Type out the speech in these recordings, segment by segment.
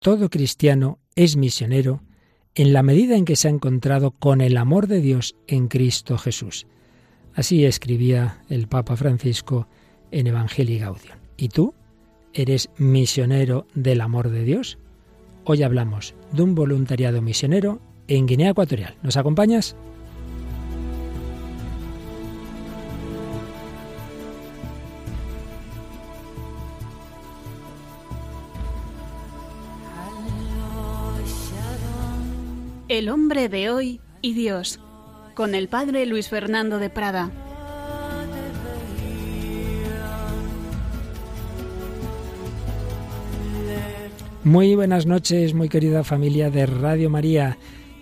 todo cristiano es misionero en la medida en que se ha encontrado con el amor de Dios en Cristo Jesús. Así escribía el Papa Francisco en Evangelii Gaudium. ¿Y tú? ¿Eres misionero del amor de Dios? Hoy hablamos de un voluntariado misionero en Guinea Ecuatorial. ¿Nos acompañas? El hombre de hoy y Dios, con el padre Luis Fernando de Prada. Muy buenas noches, muy querida familia de Radio María.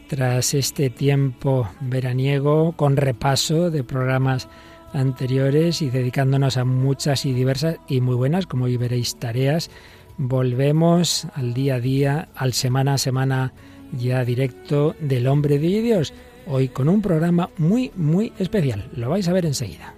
Tras este tiempo veraniego con repaso de programas anteriores y dedicándonos a muchas y diversas y muy buenas, como hoy veréis, tareas, volvemos al día a día, al semana a semana ya directo del hombre de Dios, hoy con un programa muy, muy especial. Lo vais a ver enseguida.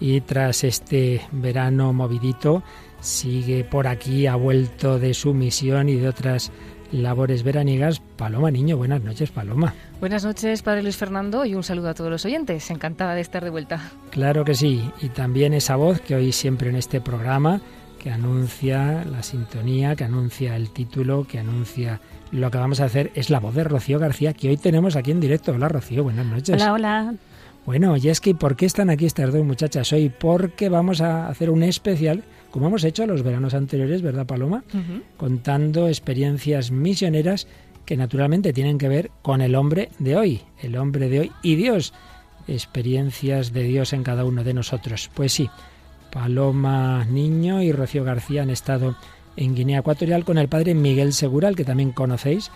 Y tras este verano movidito, sigue por aquí, ha vuelto de su misión y de otras labores veraniegas. Paloma Niño, buenas noches, Paloma. Buenas noches, Padre Luis Fernando, y un saludo a todos los oyentes. Encantada de estar de vuelta. Claro que sí, y también esa voz que hoy siempre en este programa, que anuncia la sintonía, que anuncia el título, que anuncia lo que vamos a hacer, es la voz de Rocío García, que hoy tenemos aquí en directo. Hola, Rocío, buenas noches. Hola, hola. Bueno, y es que ¿por qué están aquí estas dos muchachas hoy? Porque vamos a hacer un especial, como hemos hecho los veranos anteriores, ¿verdad, Paloma? Contando experiencias misioneras que naturalmente tienen que ver con el hombre de hoy, el hombre de hoy y Dios, experiencias de Dios en cada uno de nosotros. Pues sí, Paloma Niño y Rocío García han estado en Guinea Ecuatorial con el padre Miguel Segural, que también conocéis,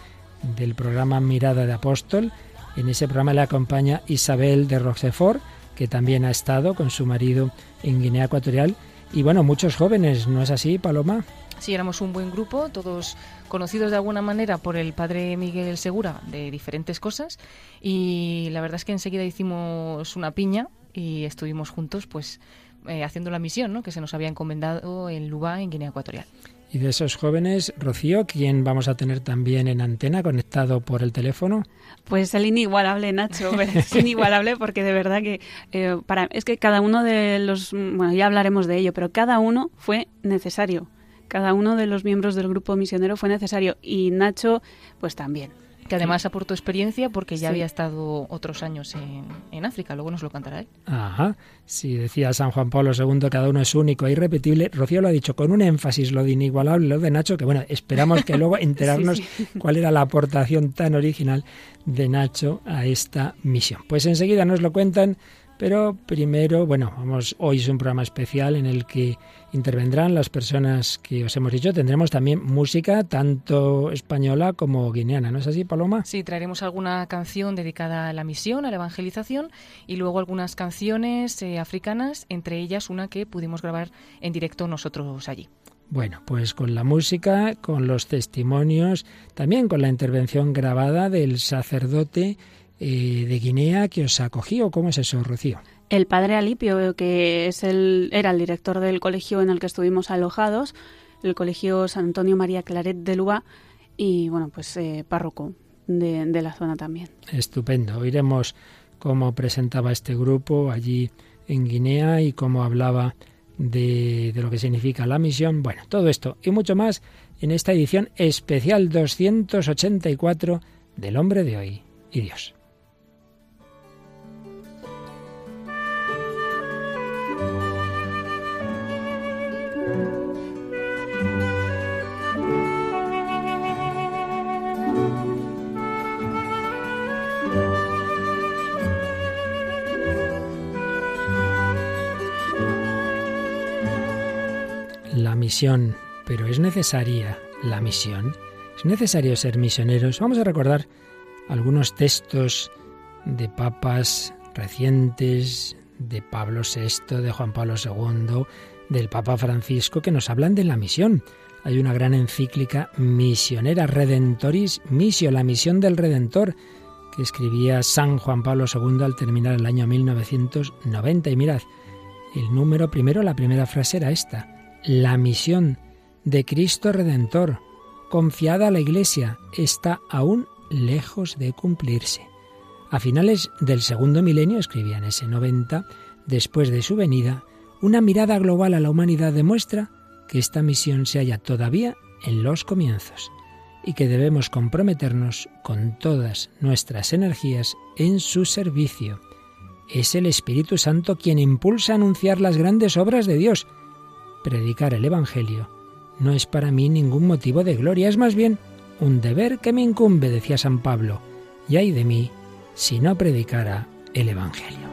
del programa Mirada de Apóstol. En ese programa le acompaña Isabel de Rochefort, que también ha estado con su marido en Guinea Ecuatorial. Y bueno, muchos jóvenes, ¿no es así, Paloma? Sí, éramos un buen grupo, todos conocidos de alguna manera por el padre Miguel Segura de diferentes cosas y la verdad es que enseguida hicimos una piña y estuvimos juntos pues eh, haciendo la misión ¿no? que se nos había encomendado en Lubá, en Guinea Ecuatorial. Y de esos jóvenes, Rocío, ¿quién vamos a tener también en antena conectado por el teléfono? Pues el inigualable Nacho, es inigualable porque de verdad que eh, para es que cada uno de los, bueno, ya hablaremos de ello, pero cada uno fue necesario. Cada uno de los miembros del grupo misionero fue necesario y Nacho, pues también que además aportó experiencia porque ya había estado otros años en, en, África, luego nos lo contará él. Ajá, sí, decía San Juan Pablo II, cada uno es único e irrepetible. Rocío lo ha dicho con un énfasis, lo de inigualable, lo de Nacho, que bueno, esperamos que luego enterarnos cuál era la aportación tan original de Nacho a esta misión. Pues enseguida nos lo cuentan, pero primero, bueno, vamos, hoy es un programa especial en el que intervendrán las personas que os hemos dicho. Tendremos también música tanto española como guineana, ¿no es así, Paloma? Sí, traeremos alguna canción dedicada a la misión, a la evangelización y luego algunas canciones eh, africanas, entre ellas una que pudimos grabar en directo nosotros allí. Bueno, pues con la música, con los testimonios, también con la intervención grabada del sacerdote eh, de Guinea que os acogió. ¿Cómo es eso, Rocío? el padre Alipio, que es el, era el director del colegio en el que estuvimos alojados, el colegio San Antonio María Claret de Lua, y bueno, pues eh, párroco de, de, la zona también. Estupendo. Oiremos cómo presentaba este grupo allí en Guinea y cómo hablaba de, de lo que significa la misión. Bueno, todo esto y mucho más en esta edición especial 284 del hombre de hoy y Dios. Pero es necesaria la misión. Es necesario ser misioneros. Vamos a recordar algunos textos de papas recientes, de Pablo VI, de Juan Pablo II, del Papa Francisco, que nos hablan de la misión. Hay una gran encíclica misionera, Redentoris Missio, la misión del Redentor, que escribía San Juan Pablo II al terminar el año 1990. Y mirad, El número primero, la primera frase era esta. La misión de Cristo Redentor, confiada a la Iglesia, está aún lejos de cumplirse. A finales del segundo milenio, escribía en ese 90, después de su venida, una mirada global a la humanidad demuestra que esta misión se halla todavía en los comienzos y que debemos comprometernos con todas nuestras energías en su servicio. Es el Espíritu Santo quien impulsa a anunciar las grandes obras de Dios. Predicar el Evangelio no es para mí ningún motivo de gloria, es más bien un deber que me incumbe, decía San Pablo, y hay de mí si no predicara el Evangelio.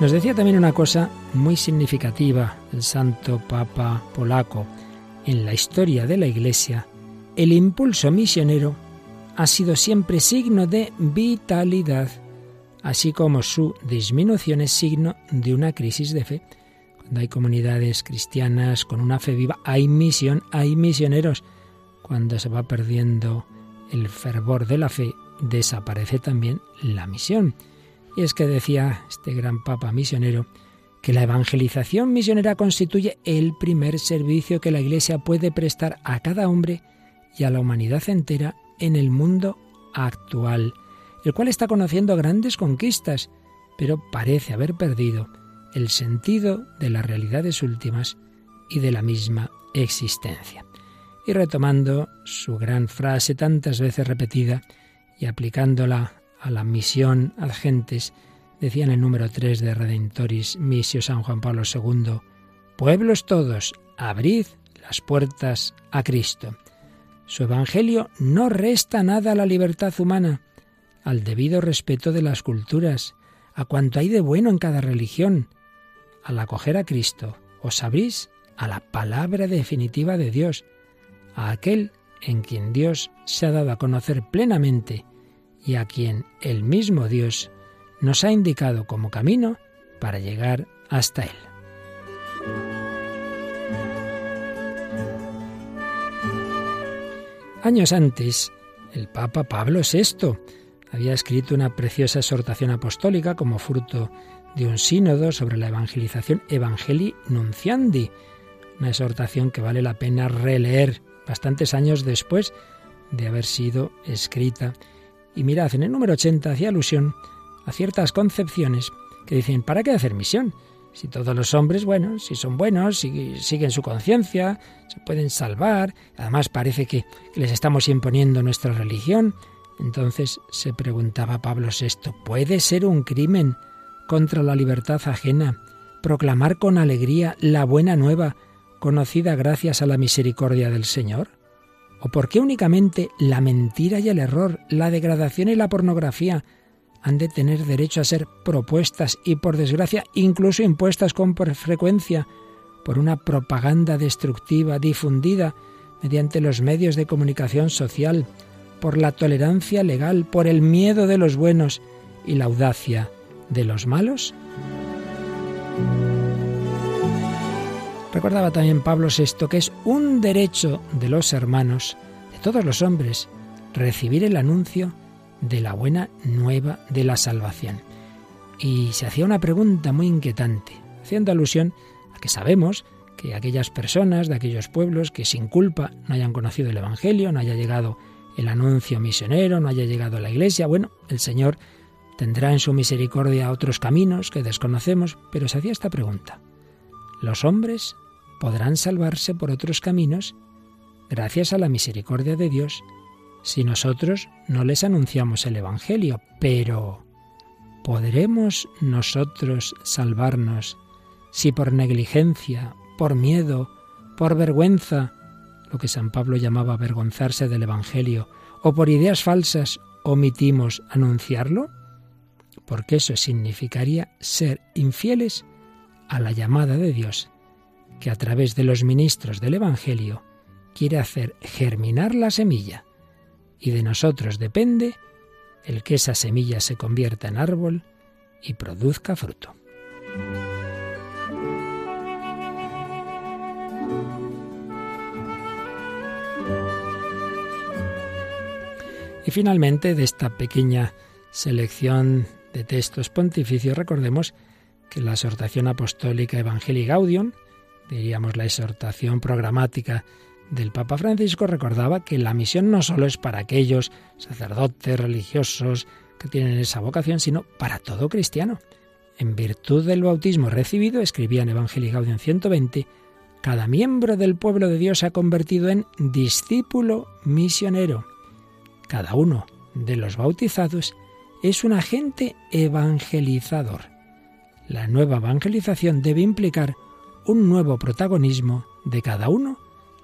Nos decía también una cosa muy significativa el santo Papa polaco. En la historia de la Iglesia, el impulso misionero ha sido siempre signo de vitalidad, así como su disminución es signo de una crisis de fe. Cuando hay comunidades cristianas con una fe viva, hay misión, hay misioneros. Cuando se va perdiendo el fervor de la fe, desaparece también la misión. Y es que decía este gran papa misionero que la evangelización misionera constituye el primer servicio que la Iglesia puede prestar a cada hombre y a la humanidad entera en el mundo actual, el cual está conociendo grandes conquistas, pero parece haber perdido el sentido de las realidades últimas y de la misma existencia. Y retomando su gran frase tantas veces repetida y aplicándola a la misión ad gentes, decía en el número 3 de Redentoris Missio San Juan Pablo II, Pueblos todos, abrid las puertas a Cristo. Su Evangelio no resta nada a la libertad humana, al debido respeto de las culturas, a cuanto hay de bueno en cada religión. Al acoger a Cristo, os abrís a la palabra definitiva de Dios, a aquel en quien Dios se ha dado a conocer plenamente y a quien el mismo Dios nos ha indicado como camino para llegar hasta Él. Años antes, el Papa Pablo VI había escrito una preciosa exhortación apostólica como fruto de un sínodo sobre la evangelización Evangelii Nunciandi, una exhortación que vale la pena releer bastantes años después de haber sido escrita y mirad, en el número 80 hacía alusión a ciertas concepciones que dicen, ¿para qué hacer misión? Si todos los hombres, bueno, si son buenos, si siguen su conciencia, se pueden salvar, además parece que les estamos imponiendo nuestra religión. Entonces se preguntaba Pablo VI, ¿puede ser un crimen contra la libertad ajena proclamar con alegría la buena nueva conocida gracias a la misericordia del Señor? ¿O por qué únicamente la mentira y el error, la degradación y la pornografía han de tener derecho a ser propuestas y, por desgracia, incluso impuestas con frecuencia por una propaganda destructiva difundida mediante los medios de comunicación social, por la tolerancia legal, por el miedo de los buenos y la audacia de los malos? Recordaba también Pablo VI que es un derecho de los hermanos, de todos los hombres, recibir el anuncio de la buena nueva de la salvación. Y se hacía una pregunta muy inquietante, haciendo alusión a que sabemos que aquellas personas de aquellos pueblos que sin culpa no hayan conocido el Evangelio, no haya llegado el anuncio misionero, no haya llegado a la iglesia, bueno, el Señor tendrá en su misericordia otros caminos que desconocemos, pero se hacía esta pregunta. ¿Los hombres podrán salvarse por otros caminos gracias a la misericordia de Dios si nosotros no les anunciamos el Evangelio. Pero, ¿podremos nosotros salvarnos si por negligencia, por miedo, por vergüenza, lo que San Pablo llamaba avergonzarse del Evangelio, o por ideas falsas omitimos anunciarlo? Porque eso significaría ser infieles a la llamada de Dios que a través de los ministros del Evangelio quiere hacer germinar la semilla. Y de nosotros depende el que esa semilla se convierta en árbol y produzca fruto. Finalmente de esta pequeña selección de textos pontificios, recordemos que la exhortación apostólica Evangelii Gaudium, diríamos la exhortación programática del Papa Francisco, recordaba que la misión no solo es para aquellos sacerdotes religiosos que tienen esa vocación, sino para todo cristiano. En virtud del bautismo recibido, escribía en Evangelii Gaudium 120, cada miembro del pueblo de Dios se ha convertido en discípulo misionero. Cada uno de los bautizados es un agente evangelizador. La nueva evangelización debe implicar un nuevo protagonismo de cada uno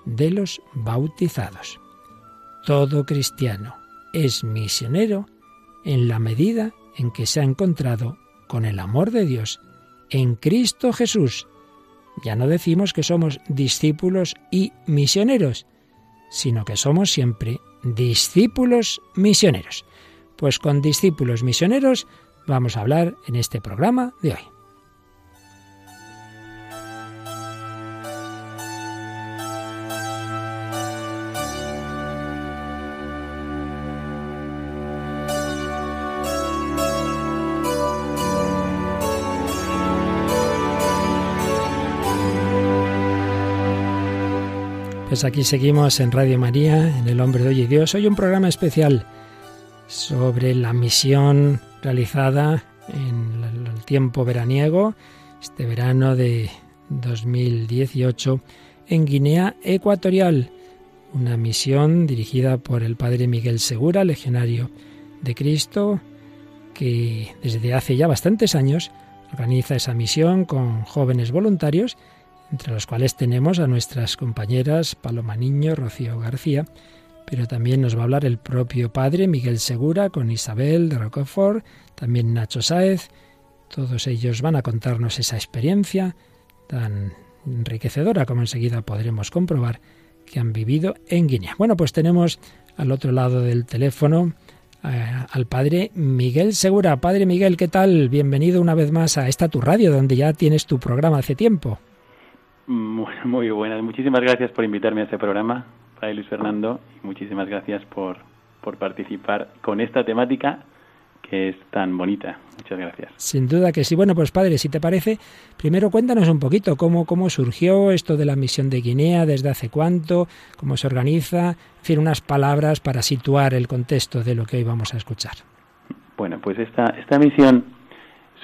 de los bautizados. Todo cristiano es misionero en la medida en que se ha encontrado con el amor de Dios en Cristo Jesús. Ya no decimos que somos discípulos y misioneros, sino que somos siempre discípulos misioneros. Pues con discípulos misioneros vamos a hablar en este programa de hoy. Pues aquí seguimos en Radio María, en El Hombre de Hoy y Dios. Hoy un programa especial sobre la misión realizada en el tiempo veraniego, este verano de 2018, en Guinea Ecuatorial. Una misión dirigida por el padre Miguel Segura, legionario de Cristo, que desde hace ya bastantes años organiza esa misión con jóvenes voluntarios entre los cuales tenemos a nuestras compañeras Paloma Niño, Rocío García, pero también nos va a hablar el propio padre Miguel Segura con Isabel de Roquefort, también Nacho Sáez. Todos ellos van a contarnos esa experiencia tan enriquecedora como enseguida podremos comprobar que han vivido en Guinea. Bueno, pues tenemos al otro lado del teléfono eh, al padre Miguel Segura. Padre Miguel, ¿qué tal? Bienvenido una vez más a esta tu radio, donde ya tienes tu programa hace tiempo. Muy, muy buenas. Muchísimas gracias por invitarme a este programa, Padre Luis Fernando, y muchísimas gracias por, por participar con esta temática que es tan bonita. Muchas gracias. Sin duda que sí. Bueno, pues padre, si te parece, primero cuéntanos un poquito cómo, cómo surgió esto de la misión de Guinea, desde hace cuánto, cómo se organiza, en fin, unas palabras para situar el contexto de lo que hoy vamos a escuchar. Bueno, pues esta, esta misión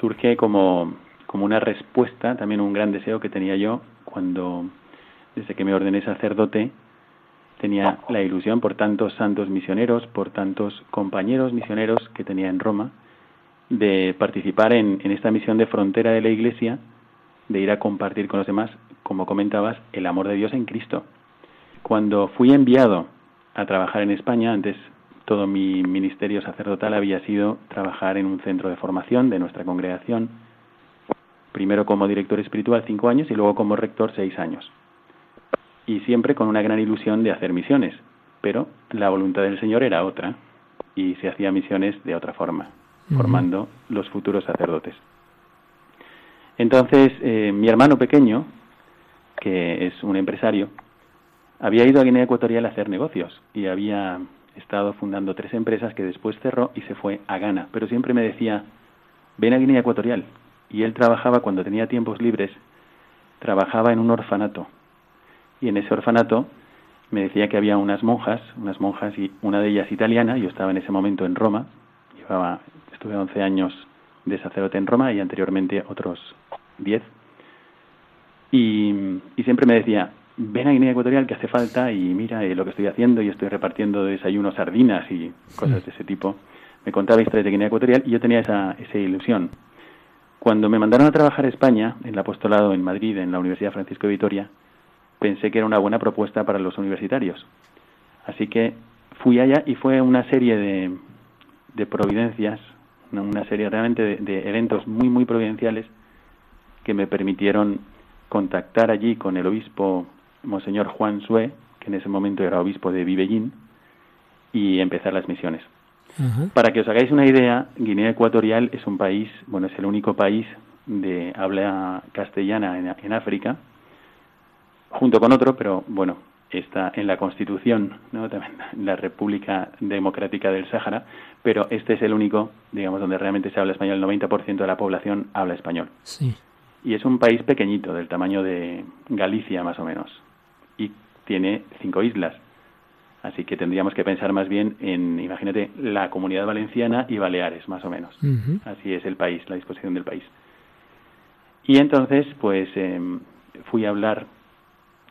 surge como, como una respuesta, también un gran deseo que tenía yo cuando, desde que me ordené sacerdote, tenía la ilusión por tantos santos misioneros, por tantos compañeros misioneros que tenía en Roma, de participar en, en, esta misión de frontera de la Iglesia, de ir a compartir con los demás, como comentabas, el amor de Dios en Cristo. Cuando fui enviado a trabajar en España, antes todo mi ministerio sacerdotal había sido trabajar en un centro de formación de nuestra congregación, primero como director espiritual cinco años y luego como rector seis años. Y siempre con una gran ilusión de hacer misiones, pero la voluntad del Señor era otra y se hacía misiones de otra forma, formando los futuros sacerdotes. Entonces, eh, mi hermano pequeño, que es un empresario, había ido a Guinea Ecuatorial a hacer negocios y había estado fundando tres empresas que después cerró y se fue a Ghana, pero siempre me decía, ven a Guinea Ecuatorial, y él trabajaba cuando tenía tiempos libres, trabajaba en un orfanato. Y en ese orfanato me decía que había unas monjas, unas monjas y una de ellas italiana, yo estaba en ese momento en Roma, llevaba, estuve 11 años de sacerdote en Roma y anteriormente otros 10. Y, siempre me decía, ven a Guinea Ecuatorial que hace falta y mira eh, lo que estoy haciendo y estoy repartiendo desayunos sardinas y cosas de ese tipo. Me contaba historias de Guinea Ecuatorial y yo tenía esa, esa ilusión. Cuando me mandaron a trabajar a España, en el apostolado en Madrid, en la Universidad Francisco de Vitoria, pensé que era una buena propuesta para los universitarios. Así que fui allá y fue una serie de, de providencias, una serie realmente de, de, eventos muy, muy providenciales que me permitieron contactar allí con el obispo Monseñor Juan Sue, que en ese momento era obispo de Vivellín, y empezar las misiones. Para que os hagáis una idea, Guinea Ecuatorial es un país, bueno, es el único país de habla castellana en, África, junto con otro, pero bueno, está en la Constitución, ¿no? También la República Democrática del Sáhara, pero este es el único, digamos, donde realmente se habla español. El 90% de la población habla español. Sí. Y es un país pequeñito, del tamaño de Galicia más o menos, y tiene cinco islas. Así que tendríamos que pensar más bien en, imagínate, la comunidad valenciana y Baleares, más o menos. Así es el país, la disposición del país. Y entonces, pues, em, fui a hablar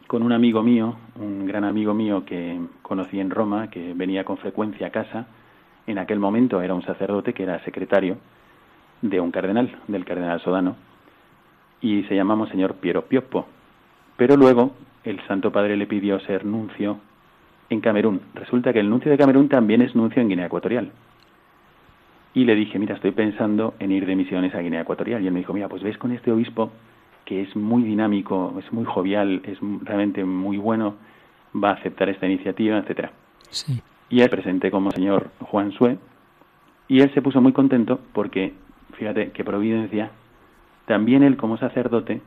con un amigo mío, un gran amigo mío que conocí en Roma, que venía con frecuencia a casa. En aquel momento era un sacerdote que era secretario de un cardenal, del cardenal Sodano, y se llama Monseñor Piero Pioppo. Pero luego el Santo Padre le pidió ser nuncio en Camerún. Resulta que el nuncio de Camerún también es nuncio en Guinea Ecuatorial. Y le dije, mira, estoy pensando en ir de misiones a Guinea Ecuatorial. Y él me dijo, mira, pues ves con este obispo que es muy dinámico, es muy jovial, es realmente muy bueno, va a aceptar esta iniciativa, etcétera. Sí. Y él presenté como señor Juan Sue y él se puso muy contento porque, fíjate qué providencia, también él como sacerdote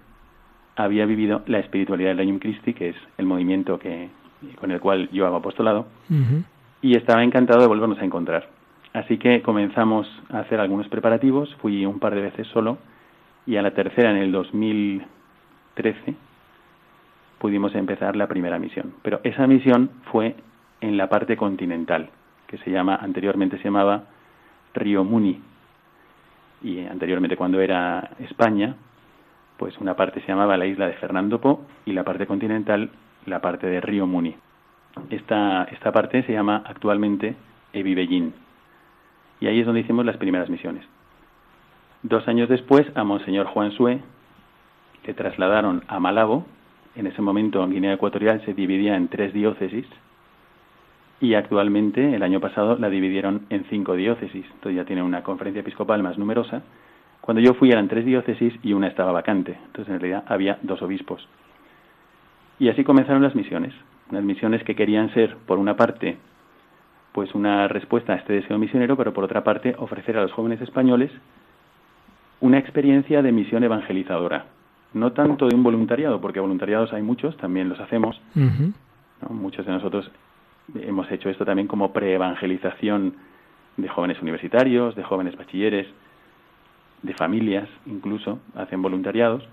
había vivido la espiritualidad del Añum Christi, que es el movimiento que, con el cual yo hago apostolado, Ujú. y estaba encantado de volvernos a encontrar. Así que comenzamos a hacer algunos preparativos, fui un par de veces solo, y a la tercera, en el 2013, pudimos empezar la primera misión. Pero esa misión fue en la parte continental, que se llama, anteriormente se llamaba Río Muni. Y anteriormente cuando era España, pues una parte se llamaba la isla de Fernando Po y la parte continental la parte de Río Muni. Esta, esta parte se llama actualmente Evibellín. Y ahí es donde hicimos las primeras misiones. Dos años después, a Monseñor Juan Sue le trasladaron a Malabo. En ese momento, Guinea Ecuatorial se dividía en tres diócesis. Y actualmente, el año pasado, la dividieron en cinco diócesis. Entonces ya tiene una conferencia episcopal más numerosa. Cuando yo fui eran tres diócesis y una estaba vacante. Entonces, en realidad, había dos obispos. Y así comenzaron las misiones. Unas misiones que querían ser, por una parte, pues una respuesta a este deseo misionero, pero por otra parte, ofrecer a los jóvenes españoles una experiencia de misión evangelizadora. No tanto de un voluntariado, porque voluntariados hay muchos, también los hacemos. Muchos de nosotros hemos hecho esto también como preevangelización de jóvenes universitarios, de jóvenes bachilleres, de familias incluso, hacen voluntariados.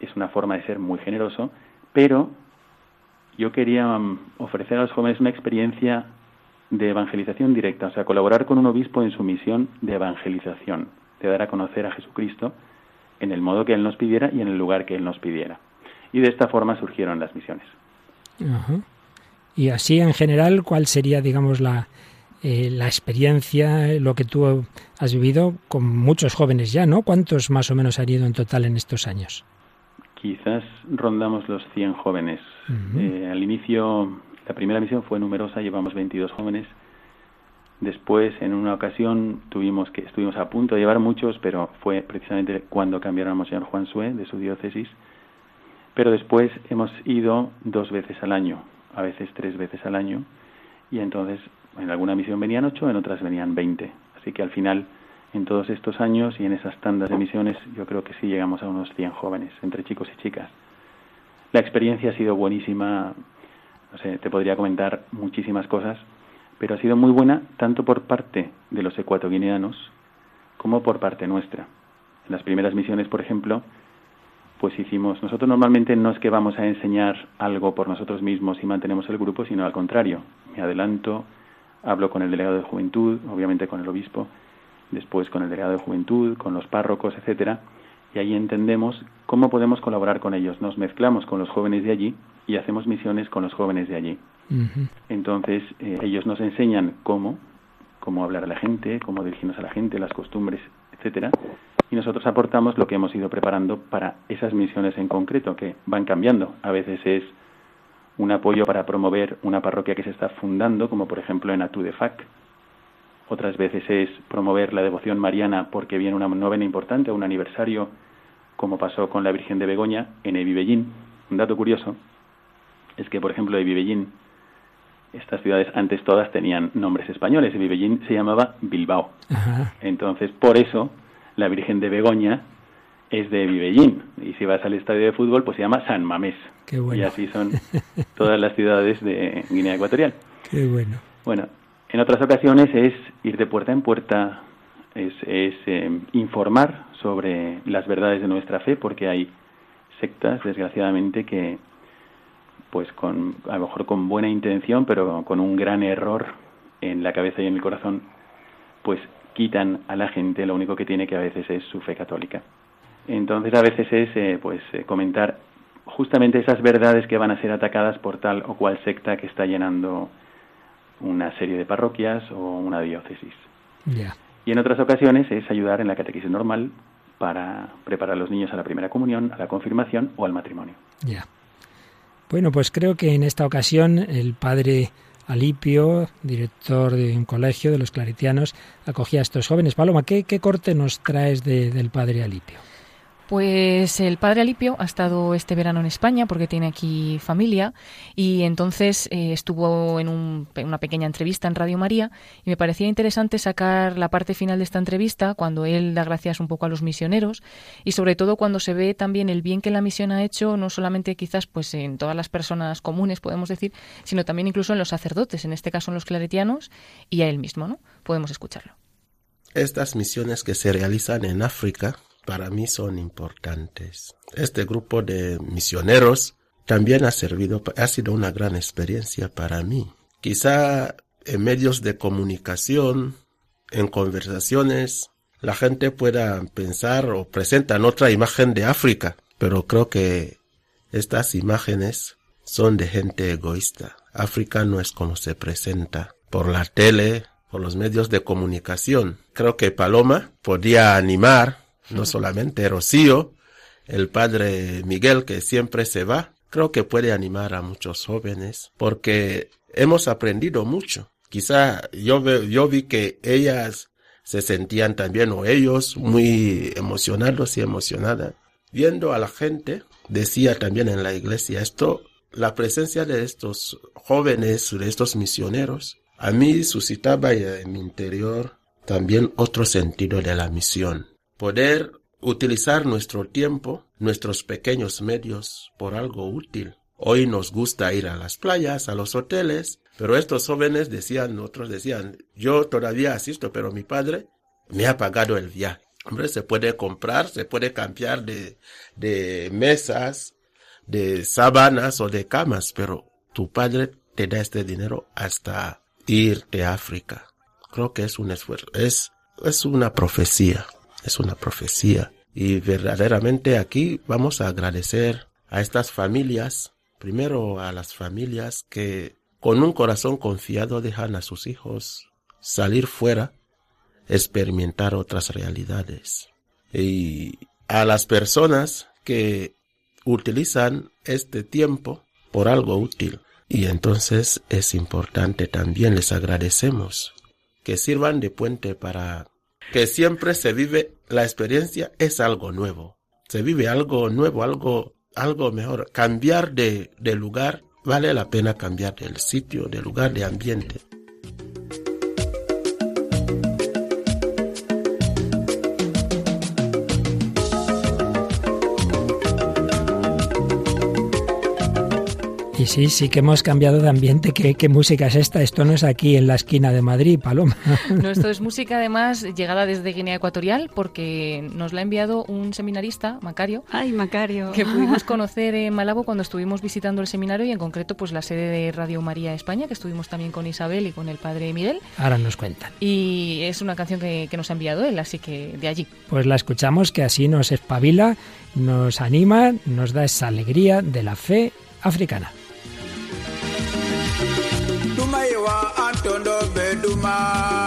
Es una forma de ser muy generoso, pero yo quería mm, ofrecer a los jóvenes una experiencia de evangelización directa, o sea, colaborar con un obispo en su misión de evangelización, de dar a conocer a Jesucristo en el modo que Él nos pidiera y en el lugar que Él nos pidiera. Y de esta forma surgieron las misiones. Y así en general, ¿cuál sería, digamos, la, eh, la experiencia, lo que tú has vivido con muchos jóvenes ya, ¿no? ¿Cuántos más o menos han ido en total en estos años? Quizás rondamos los 100 jóvenes. Eh, al inicio, la primera misión fue numerosa, llevamos 22 jóvenes. Después, en una ocasión, tuvimos que estuvimos a punto de llevar muchos, pero fue precisamente cuando cambiaron a Monseñor Juan Sue de su diócesis. Pero después hemos ido dos veces al año, a veces tres veces al año, y entonces en alguna misión venían ocho, en otras venían 20. Así que al final, en todos estos años y en esas tandas de misiones, yo creo que sí llegamos a unos 100 jóvenes, entre chicos y chicas. La experiencia ha sido buenísima, no sé, te podría comentar muchísimas cosas, pero ha sido muy buena tanto por parte de los ecuatoguineanos como por parte nuestra. En las primeras misiones, por ejemplo, pues hicimos, nosotros normalmente no es que vamos a enseñar algo por nosotros mismos y mantenemos el grupo, sino al contrario, me adelanto, hablo con el delegado de juventud, obviamente con el obispo, después con el delegado de juventud, con los párrocos, etcétera, y ahí entendemos cómo podemos colaborar con ellos. Nos mezclamos con los jóvenes de allí y hacemos misiones con los jóvenes de allí. Entonces, eh, ellos nos enseñan cómo, cómo hablar a la gente, cómo dirigirnos a la gente, las costumbres, etcétera, y nosotros aportamos lo que hemos ido preparando para esas misiones en concreto, que van cambiando. A veces es un apoyo para promover una parroquia que se está fundando, como por ejemplo en Atu de Fac. Otras veces es promover la devoción mariana porque viene una novena importante, un aniversario, como pasó con la Virgen de Begoña en Evibellín. Un dato curioso es que, por ejemplo, Evibellín, estas ciudades antes todas tenían nombres españoles. Evibellín se llamaba Bilbao. Ajá. Entonces, por eso, la Virgen de Begoña es de Vivellín. Y si vas al estadio de fútbol, pues se llama San Mamés. Qué bueno. Y así son todas las ciudades de Guinea Ecuatorial. Qué bueno. Bueno, en otras ocasiones es ir de puerta en puerta, es, es eh, informar sobre las verdades de nuestra fe, porque hay sectas, desgraciadamente, que pues con a lo mejor con buena intención, pero con un gran error en la cabeza y en el corazón, pues quitan a la gente lo único que tiene que a veces es su fe católica. Entonces a veces es eh, pues eh, comentar justamente esas verdades que van a ser atacadas por tal o cual secta que está llenando una serie de parroquias o una diócesis. Y en otras ocasiones es ayudar en la catequesis normal para preparar a los niños a la primera comunión, a la confirmación o al matrimonio. Ya. Bueno, pues creo que en esta ocasión el padre Alipio, director de un colegio de los claritianos, acogía a estos jóvenes. Paloma, ¿qué, qué corte nos traes del padre Alipio? Pues el padre Alipio ha estado este verano en España porque tiene aquí familia y entonces eh, estuvo en una pequeña entrevista en Radio María y me parecía interesante sacar la parte final de esta entrevista cuando él da gracias un poco a los misioneros y sobre todo cuando se ve también el bien que la misión ha hecho no solamente quizás pues en todas las personas comunes podemos decir sino también incluso en los sacerdotes en este caso en los claretianos y a él mismo no podemos escucharlo. Estas misiones que se realizan en África para mí son importantes. Este grupo de misioneros también ha servido, ha sido una gran experiencia para mí. Quizá en medios de comunicación, en conversaciones, la gente pueda pensar o presentan otra imagen de África, pero creo que estas imágenes son de gente egoísta. África no es como se presenta por la tele, por los medios de comunicación. Creo que Paloma podía animar no solamente Rocío, el padre Miguel que siempre se va, creo que puede animar a muchos jóvenes porque hemos aprendido mucho. Quizá yo, yo vi que ellas se sentían también o ellos muy emocionados y emocionadas. Viendo a la gente, decía también en la iglesia esto, la presencia de estos jóvenes, de estos misioneros, a mí suscitaba en mi interior también otro sentido de la misión poder utilizar nuestro tiempo, nuestros pequeños medios por algo útil. Hoy nos gusta ir a las playas, a los hoteles, pero estos jóvenes decían, otros decían, yo todavía asisto, pero mi padre me ha pagado el viaje. Hombre, se puede comprar, se puede cambiar de, de mesas, de sábanas o de camas, pero tu padre te da este dinero hasta irte a África. Creo que es un esfuerzo, es, es una profecía es una profecía. Y verdaderamente aquí vamos a agradecer a estas familias, primero a las familias que con un corazón confiado dejan a sus hijos salir fuera, experimentar otras realidades. Y a las personas que utilizan este tiempo por algo útil. Y entonces es importante también les agradecemos que sirvan de puente para que siempre se vive, la experiencia es algo nuevo. Se vive algo nuevo, algo, algo mejor. Cambiar de, de lugar, vale la pena cambiar del sitio, de lugar, de ambiente. Y sí, sí que hemos cambiado de ambiente. ¿Qué, música es esta? Esto no es aquí en la esquina de Madrid, Paloma. No, esto es música además llegada desde Guinea Ecuatorial porque nos la ha enviado un seminarista, Macario. Ay, Macario. Que pudimos conocer en Malabo cuando estuvimos visitando el seminario y en concreto pues la sede de Radio María España, que estuvimos también con Isabel y con el padre Miguel. Ahora nos cuentan. Y es una canción que, que nos ha enviado él, así que de allí. Pues la escuchamos, que así nos espabila, nos anima, nos da esa alegría de la fe africana. wa antondo beduma.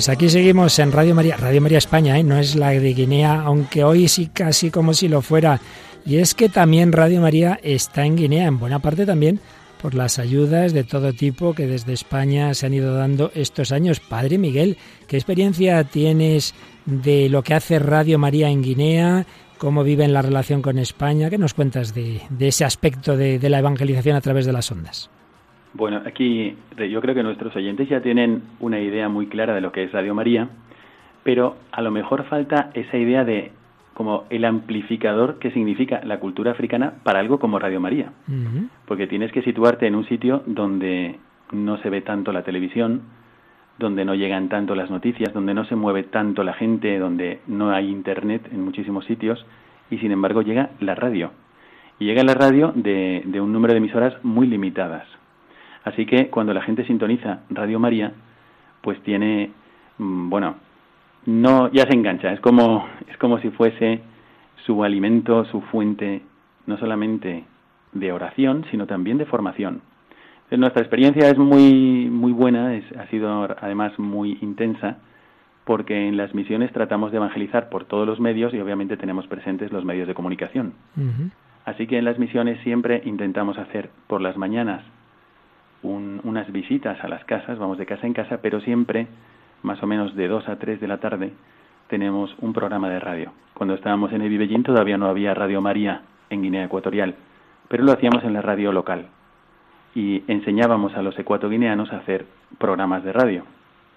Pues aquí seguimos en Radio María, Radio María España, ¿eh? no es la de Guinea, aunque hoy sí casi como si lo fuera. Y es que también Radio María está en Guinea, en buena parte también por las ayudas de todo tipo que desde España se han ido dando estos años. Padre Miguel, ¿qué experiencia tienes de lo que hace Radio María en Guinea? ¿Cómo vive en la relación con España? ¿Qué nos cuentas de, ese aspecto de la evangelización a través de las ondas? Bueno, aquí yo creo que nuestros oyentes ya tienen una idea muy clara de lo que es Radio María, pero a lo mejor falta esa idea de como el amplificador que significa la cultura africana para algo como Radio María. Porque tienes que situarte en un sitio donde no se ve tanto la televisión, donde no llegan tanto las noticias, donde no se mueve tanto la gente, donde no hay internet en muchísimos sitios, y sin embargo llega la radio. Y llega la radio de, de un número de emisoras muy limitadas. Así que cuando la gente sintoniza Radio María, pues tiene, mm, bueno, no, ya se engancha, es como, es como si fuese su alimento, su fuente, no solamente de oración, sino también de formación. nuestra experiencia es muy, muy buena, es, ha sido además muy intensa, porque en las misiones tratamos de evangelizar por todos los medios y obviamente tenemos presentes los medios de comunicación. Así que en las misiones siempre intentamos hacer por las mañanas unas visitas a las casas, vamos de casa en casa, pero siempre, más o menos de 2 a 3 de la tarde, tenemos un programa de radio. Cuando estábamos en el Vivellín todavía no había Radio María en Guinea Ecuatorial, pero lo hacíamos en la radio local y enseñábamos a los ecuatoguineanos a hacer programas de radio.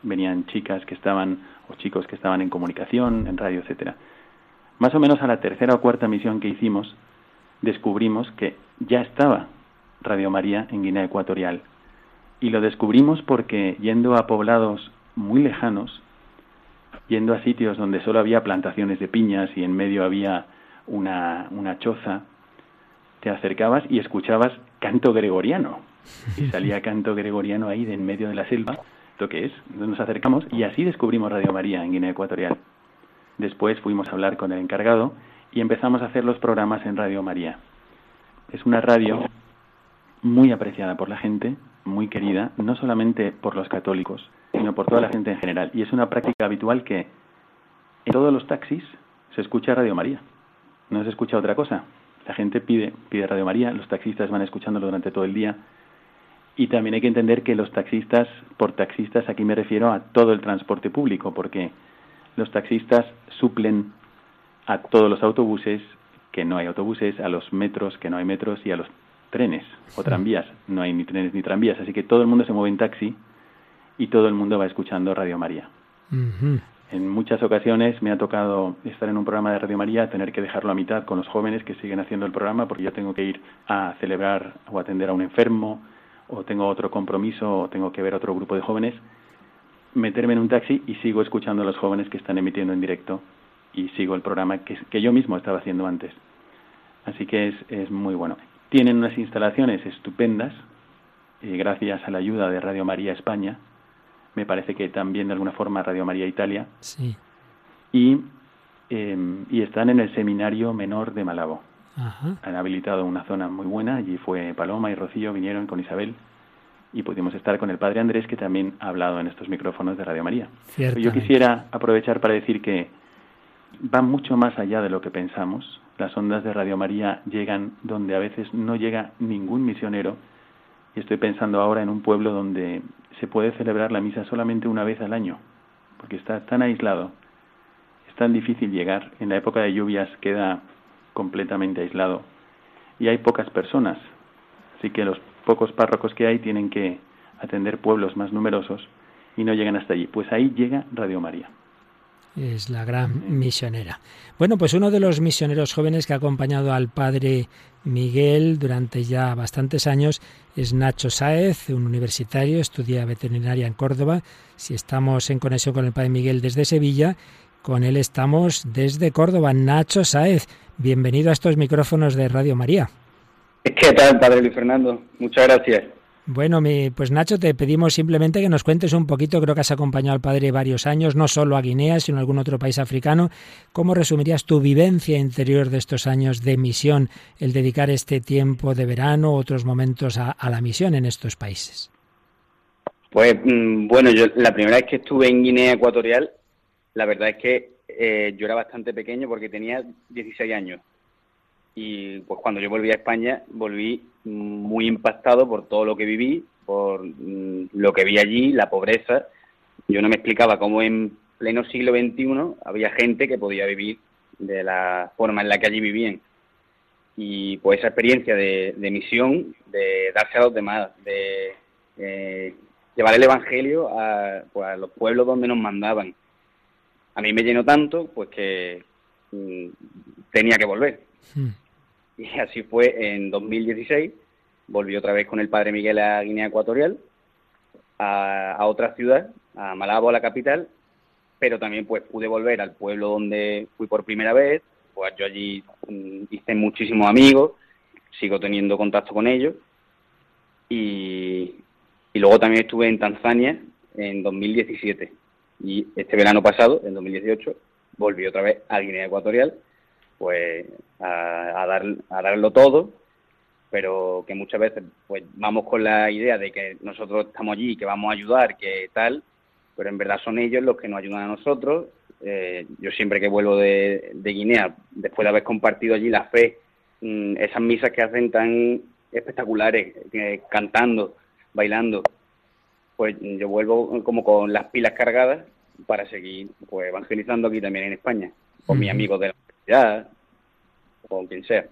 Venían chicas que estaban o chicos que estaban en comunicación, en radio, etcétera. Más o menos a la tercera o cuarta misión que hicimos, descubrimos que ya estaba Radio María en Guinea Ecuatorial y lo descubrimos porque yendo a poblados muy lejanos, yendo a sitios donde solo había plantaciones de piñas y en medio había una, una choza, te acercabas y escuchabas canto gregoriano. Y salía canto gregoriano ahí de en medio de la selva, lo que es. Entonces nos acercamos y así descubrimos Radio María en Guinea Ecuatorial. Después fuimos a hablar con el encargado y empezamos a hacer los programas en Radio María. Es una radio muy apreciada por la gente, muy querida, no solamente por los católicos, sino por toda la gente en general. Y es una práctica habitual que en todos los taxis se escucha Radio María. No se escucha otra cosa. La gente pide, pide Radio María, los taxistas van escuchándolo durante todo el día. Y también hay que entender que los taxistas, por taxistas aquí me refiero a todo el transporte público, porque los taxistas suplen a todos los autobuses, que no hay autobuses, a los metros, que no hay metros, y a los trenes o tranvías. No hay ni trenes ni tranvías, así que todo el mundo se mueve en taxi y todo el mundo va escuchando Radio María. En muchas ocasiones me ha tocado estar en un programa de Radio María, tener que dejarlo a mitad con los jóvenes que siguen haciendo el programa porque yo tengo que ir a celebrar o atender a un enfermo o tengo otro compromiso o tengo que ver a otro grupo de jóvenes, meterme en un taxi y sigo escuchando a los jóvenes que están emitiendo en directo y sigo el programa que, que yo mismo estaba haciendo antes. Así que es, es muy bueno. Tienen unas instalaciones estupendas, eh, gracias a la ayuda de Radio María España, me parece que también de alguna forma Radio María Italia, sí. y, em, y están en el Seminario Menor de Malabo. Han habilitado una zona muy buena, allí fue Paloma y Rocío, vinieron con Isabel y pudimos estar con el Padre Andrés, que también ha hablado en estos micrófonos de Radio María. Yo quisiera aprovechar para decir que va mucho más allá de lo que pensamos. Las ondas de Radio María llegan donde a veces no llega ningún misionero. Y estoy pensando ahora en un pueblo donde se puede celebrar la misa solamente una vez al año, porque está tan aislado, es tan difícil llegar. En la época de lluvias queda completamente aislado y hay pocas personas. Así que los pocos párrocos que hay tienen que atender pueblos más numerosos y no llegan hasta allí. Pues ahí llega Radio María es la gran misionera. Bueno, pues uno de los misioneros jóvenes que ha acompañado al padre Miguel durante ya bastantes años es Nacho Sáez, un universitario, estudia veterinaria en Córdoba. Si estamos en conexión con el padre Miguel desde Sevilla, con él estamos desde Córdoba. Nacho Sáez, bienvenido a estos micrófonos de Radio María. ¿Qué tal, padre Luis Fernando? Muchas gracias. Bueno, pues Nacho, te pedimos simplemente que nos cuentes un poquito, creo que has acompañado al padre varios años, no solo a Guinea, sino a algún otro país africano. ¿Cómo resumirías tu vivencia interior de estos años de misión, el dedicar este tiempo de verano, otros momentos a, la misión en estos países? Pues mm, bueno, yo la primera vez que estuve en Guinea Ecuatorial, la verdad es que eh, yo era bastante pequeño porque tenía 16 años. Y pues cuando yo volví a España, volví muy impactado por todo lo que viví, por mm, lo que vi allí, la pobreza. Yo no me explicaba cómo en pleno siglo XXI había gente que podía vivir de la forma en la que allí vivían. Y pues esa experiencia de, misión, de darse a los demás, de eh, llevar el Evangelio pues, a, los pueblos donde nos mandaban. A mí me llenó tanto, pues que mm, tenía que volver. Hmm. Y así fue en 2016. Volví otra vez con el padre Miguel a Guinea Ecuatorial, a, otra ciudad, a Malabo, la capital, pero también pues pude volver al pueblo donde fui por primera vez, pues yo allí mm, hice muchísimos amigos, sigo teniendo contacto con ellos. Y, y luego también estuve en Tanzania en 2017 y este verano pasado, en 2018, volví otra vez a Guinea Ecuatorial, pues a, dar, a darlo todo, pero que muchas veces pues vamos con la idea de que nosotros estamos allí, que vamos a ayudar, que tal, pero en verdad son ellos los que nos ayudan a nosotros. Eh, yo siempre que vuelvo de, Guinea, después de haber compartido allí la fe, mm, esas misas que hacen tan espectaculares, cantando, bailando, pues yo vuelvo como con las pilas cargadas para seguir pues evangelizando aquí también en España, con mis amigos de la universidad, o quien sea.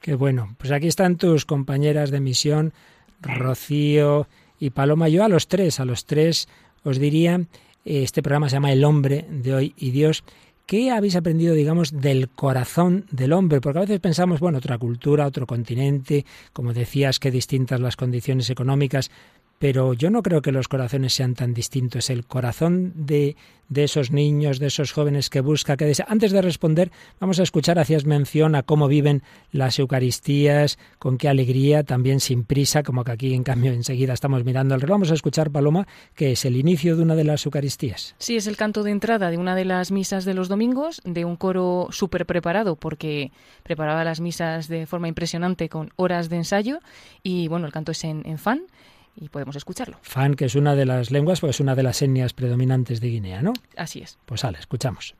Qué bueno. Pues aquí están tus compañeras de misión, Rocío y Paloma. Yo a los tres, a los tres os diría, eh, este programa se llama El hombre de hoy y Dios. ¿Qué habéis aprendido, digamos, del corazón del hombre? Porque a veces pensamos, bueno, otra cultura, otro continente, como decías, qué distintas las condiciones económicas, pero yo no creo que los corazones sean tan distintos. El corazón de, de esos niños, de esos jóvenes que busca, que desea. Antes de responder, vamos a escuchar, hacías mención a cómo viven las Eucaristías, con qué alegría, también sin prisa, como que aquí en cambio enseguida estamos mirando el reloj. Vamos a escuchar, Paloma, que es el inicio de una de las Eucaristías. Sí, es el canto de entrada de una de las misas de los domingos, de un coro súper preparado, porque preparaba las misas de forma impresionante con horas de ensayo, y bueno, el canto es en, en fan y podemos escucharlo. Fan, que es una de las lenguas, pues es una de las etnias predominantes de Guinea, ¿no? Así es. Pues sale, escuchamos.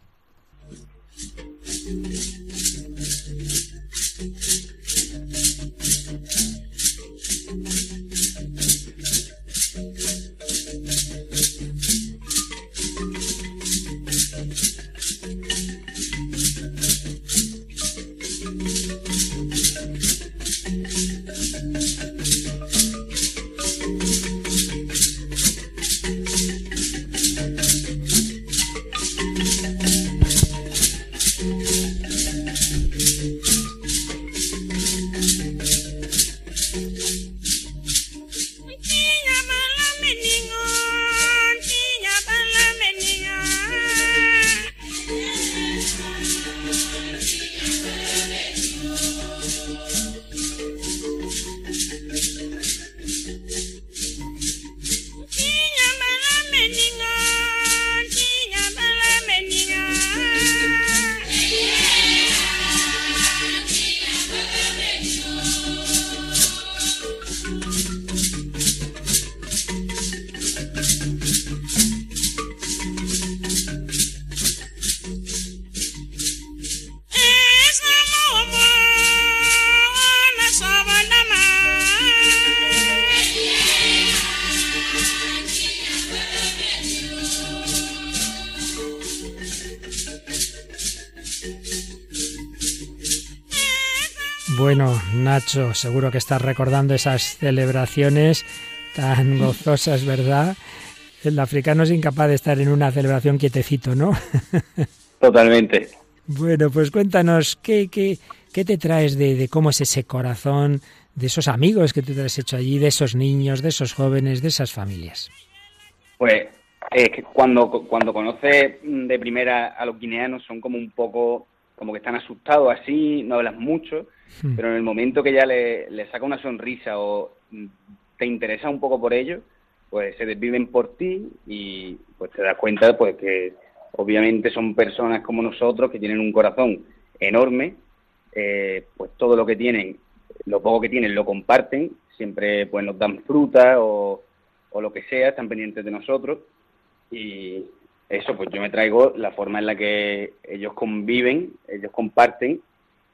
Nacho, seguro que estás recordando esas celebraciones tan gozosas, ¿verdad? El africano es incapaz de estar en una celebración quietecito, ¿no? Totalmente. Bueno, pues cuéntanos, ¿qué, qué, qué te traes de, cómo es ese corazón, de esos amigos que tú te has hecho allí, de esos niños, de esos jóvenes, de esas familias? Pues es que cuando, cuando conoces de primera a los guineanos son como un poco, como que están asustados así, no hablas mucho, Hmm. Pero en el momento que ya le, saca una sonrisa o te interesa un poco por ellos, pues se desviven por ti y pues te das cuenta pues que obviamente son personas como nosotros que tienen un corazón enorme, eh, pues todo lo que tienen, lo poco que tienen lo comparten, siempre pues nos dan fruta o, o lo que sea, están pendientes de nosotros y eso, pues yo me traigo la forma en la que ellos conviven, ellos comparten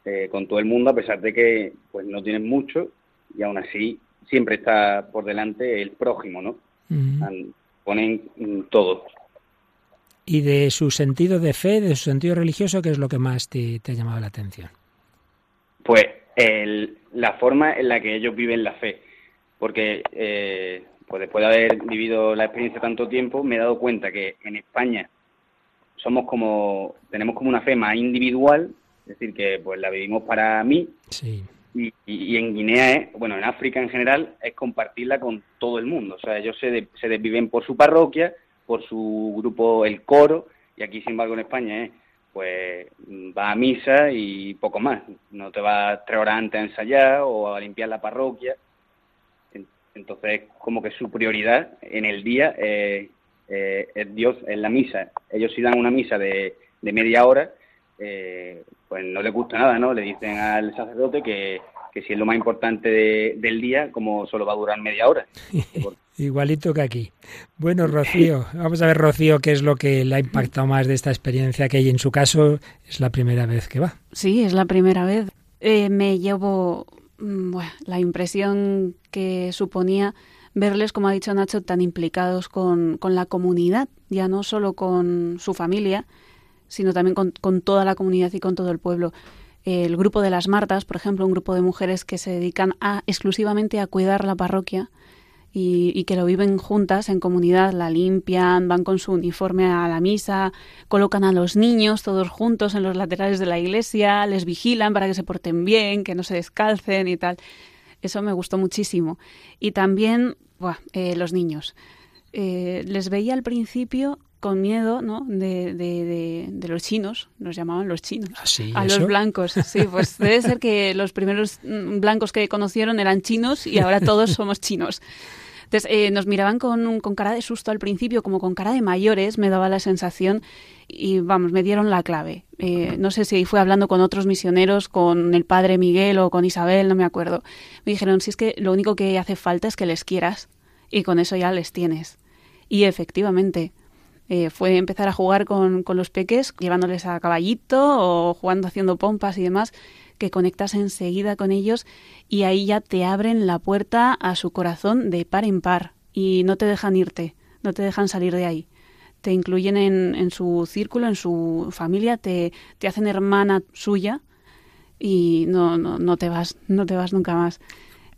eh, con todo el mundo a pesar de que pues no tienen mucho y aún así siempre está por delante el prójimo, ¿no? Ponen todo. ¿Y de su sentido de fe, de su sentido religioso, qué es lo que más te, ha llamado la atención? Pues la forma en la que ellos viven la fe. Porque eh, pues después de haber vivido la experiencia tanto tiempo, me he dado cuenta que en España somos como, tenemos como una fe más individual, es decir, que pues la vivimos para mí. Sí. Y, en Guinea, es, bueno, en África en general, es compartirla con todo el mundo. O sea, ellos se, se desviven por su parroquia, por su grupo, el coro, y aquí, sin embargo, en España es, pues, va a misa y poco más. No te va tres horas antes a ensayar o a limpiar la parroquia. Entonces, como que su prioridad en el día es Dios, en la misa. Ellos si dan una misa de, de media hora, eh, pues no le gusta nada, ¿no? Le dicen al sacerdote que, si es lo más importante del día, como solo va a durar media hora. Igualito que aquí. Bueno, Rocío, vamos a ver, Rocío, qué es lo que le ha impactado más de esta experiencia, que en su caso es la primera vez que va. Sí, es la primera vez. Eh, me llevo mm, la impresión que suponía verles, como ha dicho Nacho, tan implicados con, con la comunidad, ya no solo con su familia, sino también con, toda la comunidad y con todo el pueblo. El grupo de las Martas, por ejemplo, un grupo de mujeres que se dedican a, exclusivamente a cuidar la parroquia y, que lo viven juntas en comunidad, la limpian, van con su uniforme a la misa, colocan a los niños todos juntos en los laterales de la iglesia, les vigilan para que se porten bien, que no se descalcen y tal. Eso me gustó muchísimo. Y también eh, los niños. Eh, les veía al principio con miedo ¿no? de, de, los chinos, nos llamaban los chinos, ¿Ah, a los blancos. Sí, pues debe ser que los primeros mm, blancos que conocieron eran chinos y ahora todos somos chinos. Entonces eh, nos miraban con, con cara de susto al principio, como con cara de mayores, me daba la sensación y vamos, me dieron la clave. Eh, no sé si fue hablando con otros misioneros, con el padre Miguel o con Isabel, no me acuerdo. Me dijeron, si es que lo único que hace falta es que les quieras y con eso ya les tienes. Y efectivamente, eh, fue empezar a jugar con, con, los peques, llevándoles a caballito o jugando haciendo pompas y demás, que conectas enseguida con ellos y ahí ya te abren la puerta a su corazón de par en par y no te dejan irte, no te dejan salir de ahí. Te incluyen en, en su círculo, en su familia, te, te hacen hermana suya y no, no, no te vas, no te vas nunca más.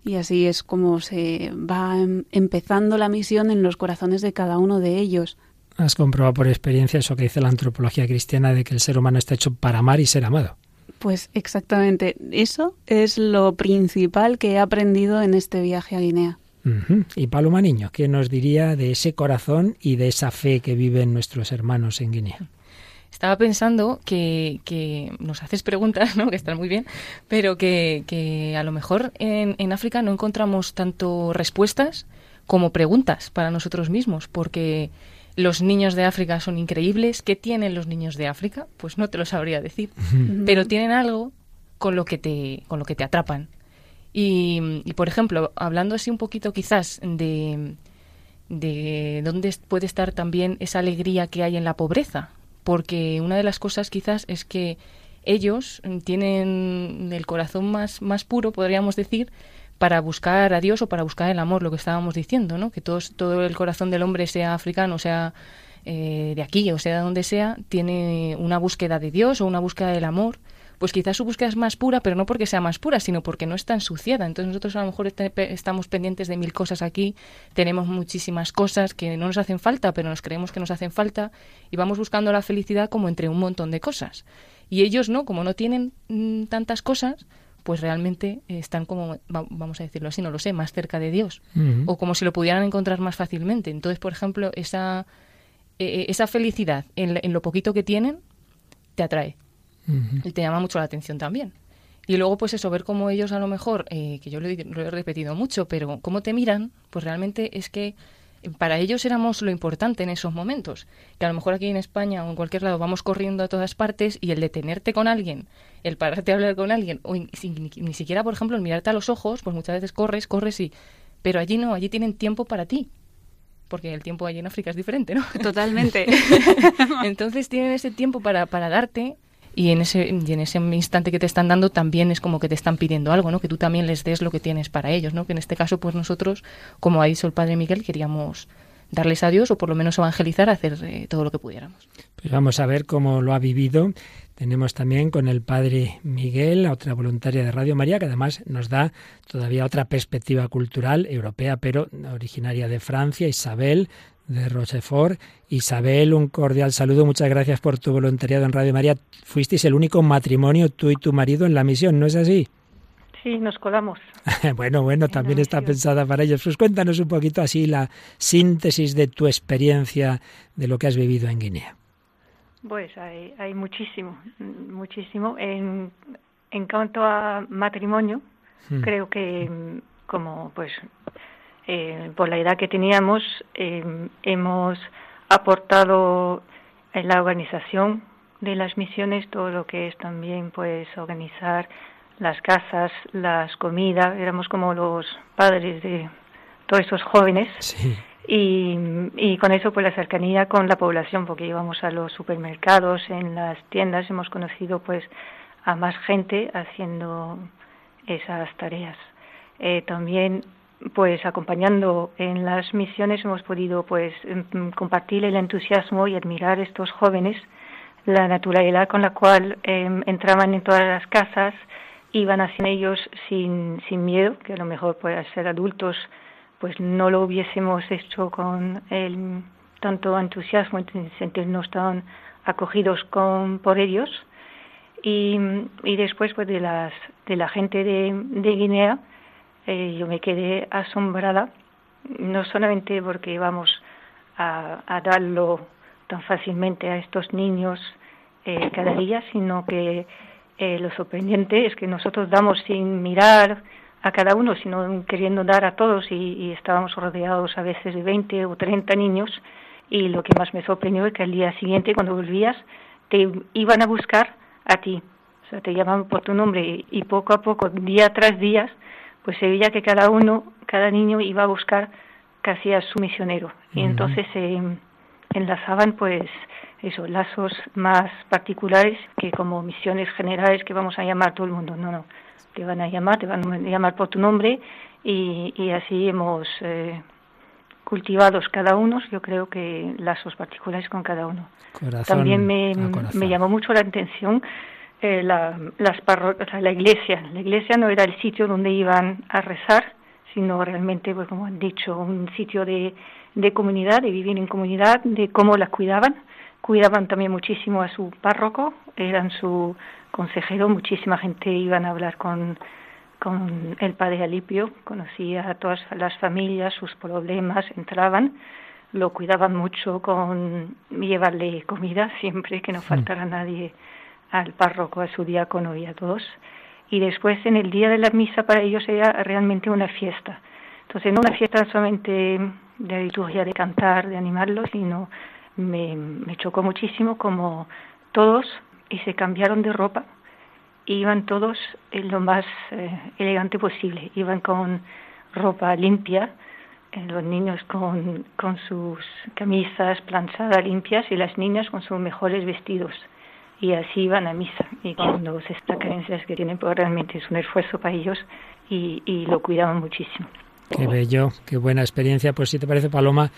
Y así es como se va em, empezando la misión en los corazones de cada uno de ellos. Has comprobado por experiencia eso que dice la antropología cristiana de que el ser humano está hecho para amar y ser amado. Pues exactamente, eso es lo principal que he aprendido en este viaje a Guinea. Y Paloma Niño, ¿qué nos diría de ese corazón y de esa fe que viven nuestros hermanos en Guinea? Estaba pensando que, que nos haces preguntas, ¿no? que están muy bien, pero que, que a lo mejor en, en África no encontramos tanto respuestas como preguntas para nosotros mismos, porque los niños de África son increíbles. ¿Qué tienen los niños de África? Pues no te lo sabría decir. Pero tienen algo con lo que te, con lo que te atrapan. Y, por ejemplo, hablando así un poquito quizás de, de dónde puede estar también esa alegría que hay en la pobreza. Porque una de las cosas quizás es que ellos tienen el corazón más, más puro, podríamos decir, para buscar a Dios o para buscar el amor, lo que estábamos diciendo, ¿no? Que todo el corazón del hombre, sea africano, sea eh, de aquí o sea de donde sea, tiene una búsqueda de Dios o una búsqueda del amor. Pues quizás su búsqueda es más pura, pero no porque sea más pura, sino porque no está ensuciada. Entonces nosotros a lo mejor estamos pendientes de mil cosas aquí, tenemos muchísimas cosas que no nos hacen falta, pero nos creemos que nos hacen falta y vamos buscando la felicidad como entre un montón de cosas. Y ellos no, como no tienen mm, tantas cosas, pues realmente están como, vamos a decirlo así, no lo sé, más cerca de Dios. O como si lo pudieran encontrar más fácilmente. Entonces, por ejemplo, esa, e, e, esa felicidad en, lo poquito que tienen te atrae. Y te llama mucho la atención también. Y luego, pues eso, ver cómo ellos a lo mejor, eh, que yo lo he, lo he repetido mucho, pero cómo te miran, pues realmente es que para ellos éramos lo importante en esos momentos. Que a lo mejor aquí en España o en cualquier lado vamos corriendo a todas partes y el detenerte con alguien, el pararte a hablar con alguien, o ni, siquiera, por ejemplo, el mirarte a los ojos, pues muchas veces corres, corres y... Pero allí no, allí tienen tiempo para ti. porque el tiempo allí en África es diferente, ¿no? Totalmente. Entonces tienen ese tiempo para, para darte y en ese en ese instante que te están dando también es como que te están pidiendo algo, ¿no? Que tú también les des lo que tienes para ellos, ¿no? Que en este caso pues nosotros, como ha dicho el padre Miguel, queríamos darles a Dios o por lo menos evangelizar, hacer eh, todo lo que pudiéramos. Pues vamos a ver cómo lo ha vivido. Tenemos también con el padre Miguel, otra voluntaria de Radio María, que además nos da todavía otra perspectiva cultural europea, pero originaria de Francia, Isabel de Rochefort. Isabel, un cordial saludo, muchas gracias por tu voluntariado en Radio María. Fuisteis el único matrimonio, tú y tu marido, en la misión, ¿no es así? Sí, nos colamos. bueno, bueno, también está pensada para ellos. Pues cuéntanos un poquito así la síntesis de tu experiencia de lo que has vivido en Guinea. Pues hay, hay muchísimo, muchísimo. En, en cuanto a matrimonio, Hmm. creo que como pues eh, por la edad que teníamos eh, hemos aportado en la organización de las misiones todo lo que es también pues organizar las casas, las comidas, éramos como los padres de todos esos jóvenes Sí. Y, y con eso pues la cercanía con la población porque íbamos a los supermercados, en las tiendas hemos conocido pues a más gente haciendo esas tareas. Eh, también pues acompañando en las misiones hemos podido pues em, compartir el entusiasmo y admirar estos jóvenes la naturalidad con la cual em, entraban en todas las casas iban hacia ellos sin, sin miedo que a lo mejor puede ser adultos pues no lo hubiésemos hecho con el tanto entusiasmo en sentirnos tan acogidos con por ellos. Y, y después pues de las de la gente de, Guinea eh, yo me quedé asombrada no solamente porque vamos a, a darlo tan fácilmente a estos niños eh, cada día sino que eh, lo sorprendente es que nosotros damos sin mirar a cada uno, sino queriendo dar a todos y, y, estábamos rodeados a veces de 20 o 30 niños y lo que más me sorprendió es que al día siguiente cuando volvías te iban a buscar a ti, o sea, te llamaban por tu nombre y, poco a poco, día tras día, pues se veía que cada uno, cada niño iba a buscar casi a su misionero. Y entonces se enlazaban pues eso, lazos más particulares que como misiones generales que vamos a llamar todo el mundo. No, no, te van a llamar, te van a llamar por tu nombre y, y así hemos eh, cultivados cada uno, yo creo que lazos particulares con cada uno. Corazón También me, me llamó mucho la atención eh, la, las parro- la iglesia. La iglesia no era el sitio donde iban a rezar, sino realmente, pues como han dicho, un sitio de, de comunidad, de vivir en comunidad, de cómo la cuidaban. Cuidaban también muchísimo a su párroco, eran su consejero, muchísima gente iban a hablar con, con el padre Alipio, conocía a todas las familias, sus problemas, entraban, lo cuidaban mucho con llevarle comida siempre, que no faltara nadie al párroco, a su diácono y a todos. Y después en el día de la misa para ellos era realmente una fiesta. Entonces no una fiesta solamente de liturgia, de cantar, de animarlos, sino me, me chocó muchísimo como todos y se cambiaron de ropa iban todos en lo más eh, elegante posible. Iban con ropa limpia, eh, los niños con, con sus camisas planchadas limpias y las niñas con sus mejores vestidos. Y así iban a misa. Y cuando se estas carencias que tienen, pues realmente es un esfuerzo para ellos y, y lo cuidaban muchísimo. Qué bello, qué buena experiencia. Pues si te parece, Paloma,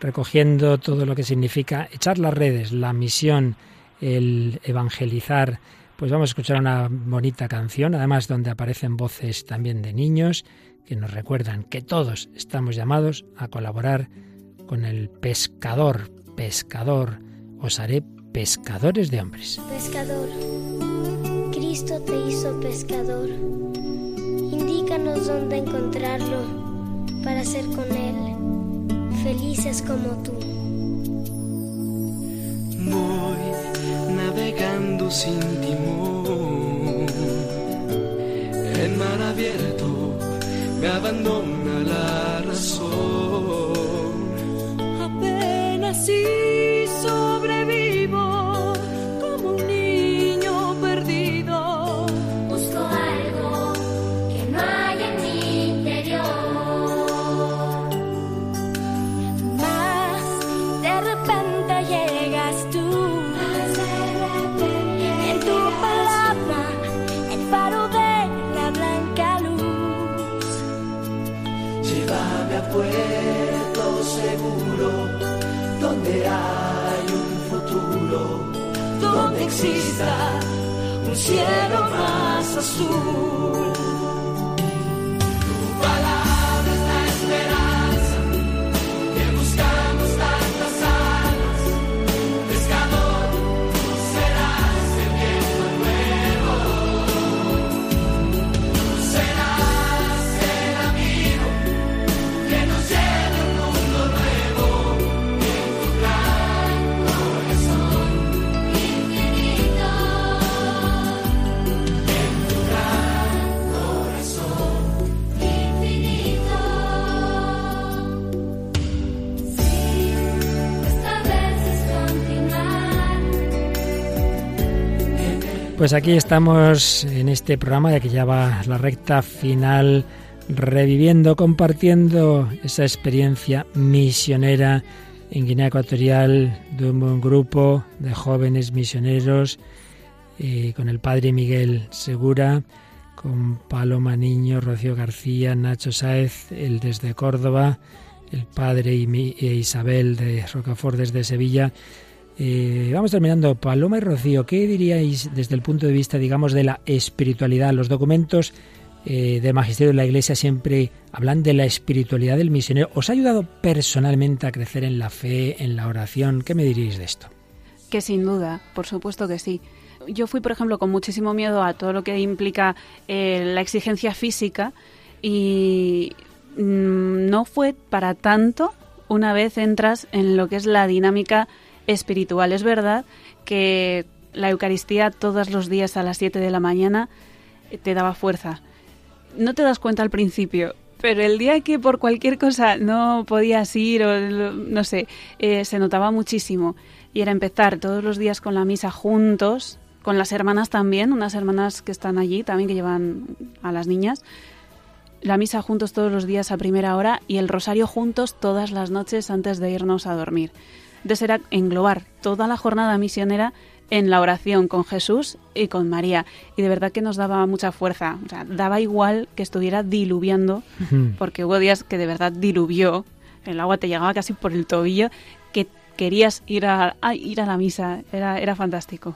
recogiendo todo lo que significa echar las redes, la misión, el evangelizar, pues vamos a escuchar una bonita canción, además donde aparecen voces también de niños que nos recuerdan que todos estamos llamados a colaborar con el pescador, pescador, os haré pescadores de hombres. Pescador, Cristo te hizo pescador. Indícanos dónde encontrarlo para ser con Él felices como tú. Voy navegando sin timón. En mar abierto me abandona la razón. Pues aquí estamos en este programa ya que ya va la recta final, reviviendo, compartiendo esa experiencia misionera en Guinea Ecuatorial de un buen grupo de jóvenes misioneros eh, con el padre Miguel Segura, con Paloma Niño, Rocío García, Nacho Sáez, el desde Córdoba, el padre y mi- e Isabel de Rocafort desde Sevilla. Eh, vamos terminando. Paloma y Rocío, ¿qué diríais desde el punto de vista, digamos, de la espiritualidad? Los documentos eh, del magisterio de la Iglesia siempre hablan de la espiritualidad del misionero. ¿Os ha ayudado personalmente a crecer en la fe, en la oración? ¿Qué me diríais de esto? Que sin duda, por supuesto que sí. Yo fui, por ejemplo, con muchísimo miedo a todo lo que implica eh, la exigencia física y mm, no fue para tanto una vez entras en lo que es la dinámica espiritual. Es verdad que la Eucaristía todos los días a las 7 de la mañana eh, te daba fuerza. No te das cuenta al principio, pero el día que por cualquier cosa no podías ir o no sé, eh, se notaba muchísimo. Y era empezar todos los días con la misa juntos, con las hermanas también, unas hermanas que están allí también que llevan a las niñas. La misa juntos todos los días a primera hora y el rosario juntos todas las noches antes de irnos a dormir. Entonces era englobar toda la jornada misionera en la oración con Jesús y con María. Y de verdad que nos daba mucha fuerza. O sea, daba igual que estuviera diluviando, porque hubo días que de verdad diluvió, el agua te llegaba casi por el tobillo, que querías ir a, a ir a la misa. Era, era fantástico.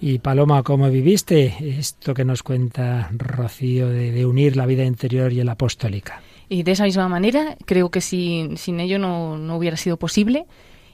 Y Paloma, ¿cómo viviste esto que nos cuenta Rocío de, de unir la vida interior y la apostólica? Y de esa misma manera, creo que sin, sin ello no, no hubiera sido posible.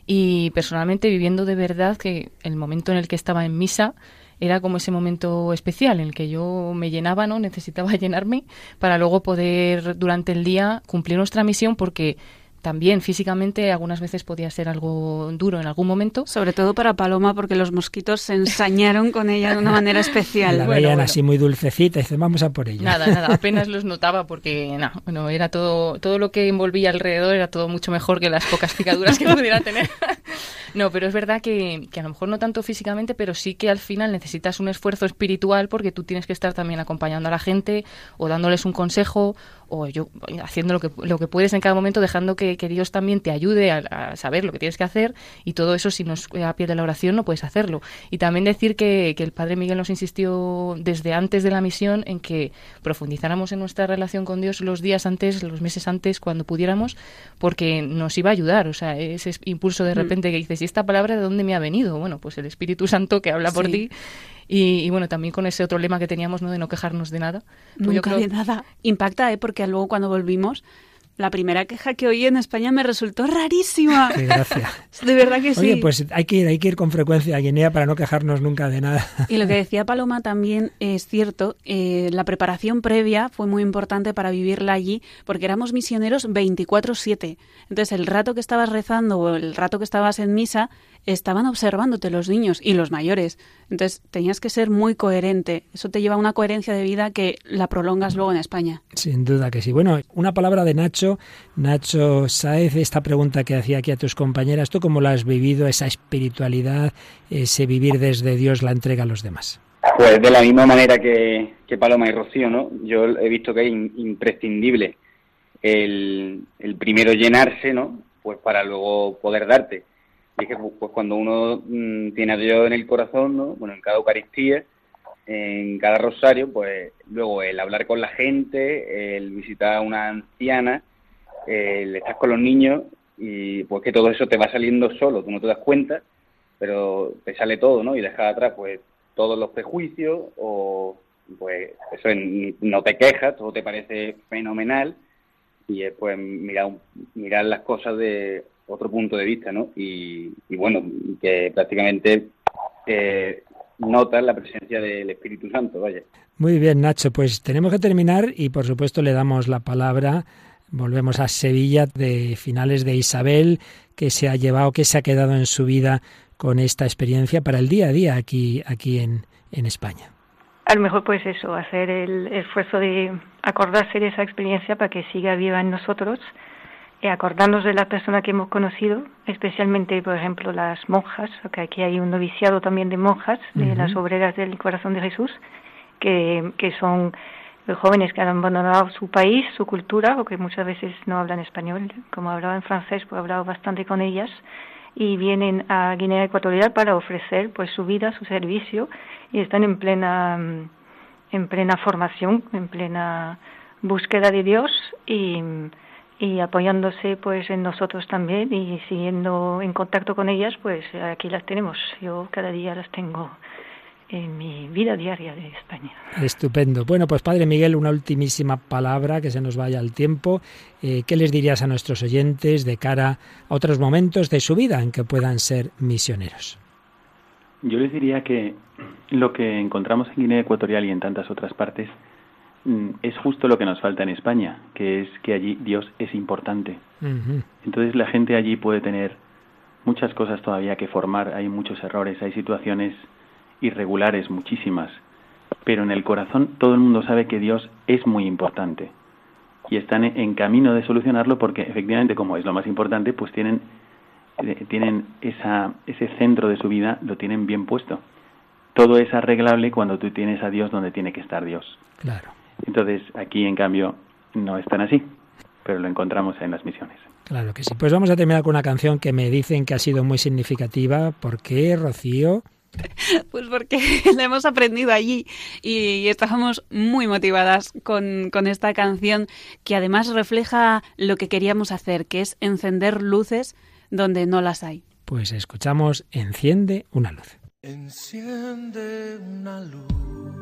Y personalmente viviendo de verdad que el momento en el que estaba en misa era como ese momento especial en el que yo me llenaba, ¿no? Necesitaba llenarme para luego poder durante el día cumplir nuestra misión porque también físicamente algunas veces podía ser algo duro en algún momento. Sobre todo para Paloma porque los mosquitos se ensañaron con ella de una manera especial. La Bueno, veían bueno. así muy dulcecita y dicen, vamos a por ella. Nada, nada, apenas los notaba porque no, bueno, era todo, todo lo que envolvía alrededor era todo mucho mejor que las pocas picaduras que pudiera tener. No, pero es verdad que, que a lo mejor no tanto físicamente, pero sí que al final necesitas un esfuerzo espiritual porque tú tienes que estar también acompañando a la gente o dándoles un consejo o yo haciendo lo que, lo que puedes en cada momento, dejando que, que Dios también te ayude a, a saber lo que tienes que hacer y todo eso si no es a pie de la oración no puedes hacerlo. Y también decir que, que el Padre Miguel nos insistió desde antes de la misión en que profundizáramos en nuestra relación con Dios los días antes, los meses antes, cuando pudiéramos, porque nos iba a ayudar. O sea, ese impulso de Mm. repente que dices, ¿y esta palabra de dónde me ha venido? Bueno, pues el Espíritu Santo que habla por Sí. ti. Y, y bueno, también con ese otro lema que teníamos, ¿no? De no quejarnos de nada. Pues yo Nunca creo- de nada. Impacta, ¿eh? Porque luego cuando volvimos, la primera queja que oí en España me resultó rarísima. Qué gracia. De verdad que sí. Oye, pues hay que ir, hay que ir con frecuencia a Guinea para no quejarnos nunca de nada. Y lo que decía Paloma también es cierto, eh, la preparación previa fue muy importante para vivirla allí, porque éramos misioneros 24/7. Entonces el rato que estabas rezando o el rato que estabas en misa, estaban observándote los niños y los mayores. Entonces tenías que ser muy coherente. Eso te lleva a una coherencia de vida que la prolongas luego en España. Sin duda que sí. Bueno, una palabra de Nacho, Nacho Saez, esta pregunta que hacía aquí a tus compañeras, ¿tú cómo la has vivido, esa espiritualidad, ese vivir desde Dios, la entrega a los demás? Pues de la misma manera que, que Paloma y Rocío, ¿no? Yo he visto que es in- imprescindible el, el primero llenarse, ¿no? Pues para luego poder darte. Y es que pues, cuando uno mm, tiene a Dios en el corazón, ¿no? Bueno, en cada Eucaristía, en cada rosario, pues luego el hablar con la gente, el visitar a una anciana, eh, estás con los niños y pues que todo eso te va saliendo solo, tú no te das cuenta, pero te sale todo, ¿no? Y dejas atrás pues todos los prejuicios o pues eso no te quejas, todo te parece fenomenal y es pues mirar, mirar las cosas de otro punto de vista, ¿no? Y, bueno, que prácticamente eh, notas la presencia del Espíritu Santo, vaya. Muy bien, Nacho, pues tenemos que terminar y por supuesto le damos la palabra. Volvemos a Sevilla de finales de Isabel, que se ha llevado, que se ha quedado en su vida con esta experiencia para el día a día aquí, aquí en, en España. A lo mejor pues eso, hacer el esfuerzo de acordarse de esa experiencia para que siga viva en nosotros, acordarnos de la persona que hemos conocido, especialmente, por ejemplo, las monjas, que aquí hay un noviciado también de monjas, de las obreras del corazón de Jesús, que, que son jóvenes que han abandonado su país, su cultura, porque muchas veces no hablan español, como hablaba en francés, pues he hablado bastante con ellas, y vienen a Guinea Ecuatorial para ofrecer pues su vida, su servicio, y están en plena, en plena formación, en plena búsqueda de Dios y, y apoyándose pues en nosotros también y siguiendo en contacto con ellas, pues aquí las tenemos. Yo cada día las tengo en mi vida diaria de España. Estupendo. Bueno, pues Padre Miguel, una ultimísima palabra que se nos vaya al tiempo. Eh, ¿Qué les dirías a nuestros oyentes de cara a otros momentos de su vida en que puedan ser misioneros? Yo les diría que lo que encontramos en Guinea Ecuatorial y en tantas otras partes es justo lo que nos falta en España, que es que allí Dios es importante. Entonces la gente allí puede tener muchas cosas todavía que formar, hay muchos errores, hay situaciones irregulares, muchísimas, pero en el corazón todo el mundo sabe que Dios es muy importante y están en camino de solucionarlo porque efectivamente como es lo más importante, pues tienen eh, tienen esa, ese centro de su vida, lo tienen bien puesto. Todo es arreglable cuando tú tienes a Dios donde tiene que estar Dios. Claro. Entonces, aquí en cambio no es tan así, pero lo encontramos en las misiones. Claro que sí. Pues vamos a terminar con una canción que me dicen que ha sido muy significativa. ¿Por qué, Rocío? Pues porque la hemos aprendido allí y estábamos muy motivadas con, con, esta canción que además refleja lo que queríamos hacer, que es encender luces donde no las hay. Pues escuchamos Enciende una luz. Enciende una luz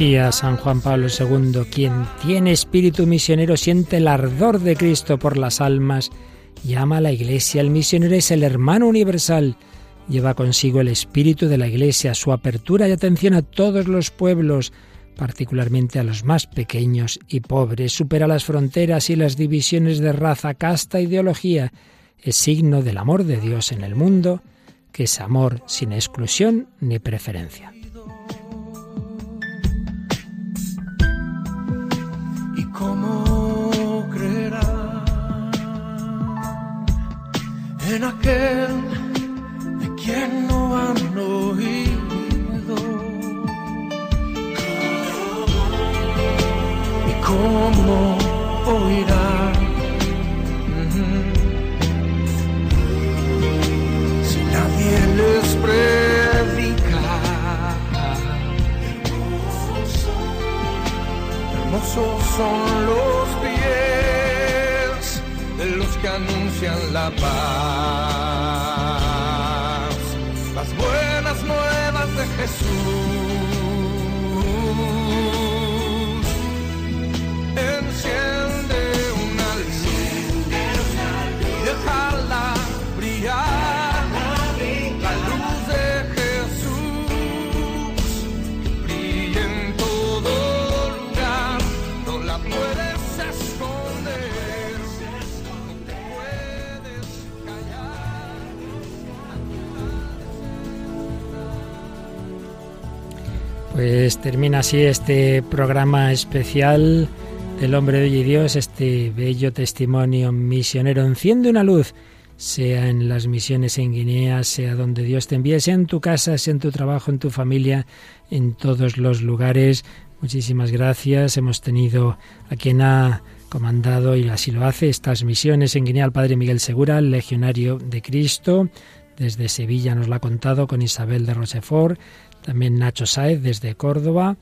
Decía San Juan Pablo II, quien tiene espíritu misionero siente el ardor de Cristo por las almas y ama a la Iglesia. El misionero es el hermano universal. Lleva consigo el espíritu de la Iglesia, su apertura y atención a todos los pueblos, particularmente a los más pequeños y pobres. Supera las fronteras y las divisiones de raza, casta, ideología. Es signo del amor de Dios en el mundo, que es amor sin exclusión ni preferencia. En aquel de quien no han oído? ¿Y cómo oirá? Si nadie les predica. Hermosos son los pies los que anuncian la paz. Las buenas nuevas de Jesús. Pues termina así este programa especial del hombre de hoy Dios, este bello testimonio misionero. Enciende una luz, sea en las misiones en Guinea, sea donde Dios te envíe, sea en tu casa, sea en tu trabajo, en tu familia, en todos los lugares. Muchísimas gracias. Hemos tenido a quien ha comandado y así lo hace estas misiones en Guinea, al padre Miguel Segura, legionario de Cristo. Desde Sevilla nos lo ha contado con Isabel de Rochefort, también Nacho Saez desde Córdoba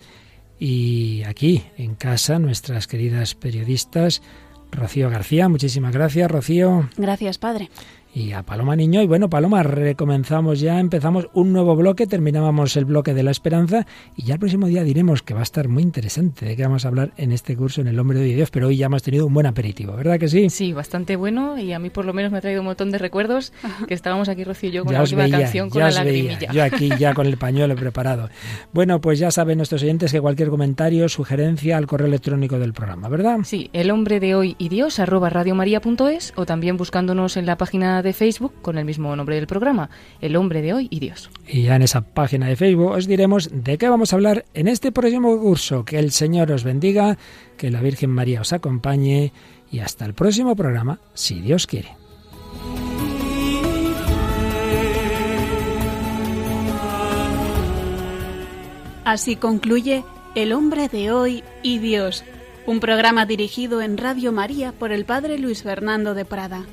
y aquí en casa nuestras queridas periodistas Rocío García. Muchísimas gracias, Rocío. Gracias, padre y a Paloma Niño. Y bueno, Paloma, recomenzamos ya, empezamos un nuevo bloque, terminábamos el bloque de la esperanza y ya el próximo día diremos que va a estar muy interesante de qué vamos a hablar en este curso en el Hombre de Dios, pero hoy ya hemos tenido un buen aperitivo, ¿verdad que sí? Sí, bastante bueno y a mí por lo menos me ha traído un montón de recuerdos que estábamos aquí Rocío y yo con la última canción con la lagrimilla. Yo aquí ya con el pañuelo preparado. Bueno, pues ya saben nuestros oyentes que cualquier comentario, sugerencia al correo electrónico del programa, ¿verdad? Sí, el hombre de hoy y Dios arroba radiomaria.es o también buscándonos en la página de Facebook con el mismo nombre del programa, El hombre de hoy y Dios. Y ya en esa página de Facebook os diremos de qué vamos a hablar en este próximo curso. Que el Señor os bendiga, que la Virgen María os acompañe y hasta el próximo programa, si Dios quiere. Así concluye El hombre de hoy y Dios, un programa dirigido en Radio María por el Padre Luis Fernando de Prada.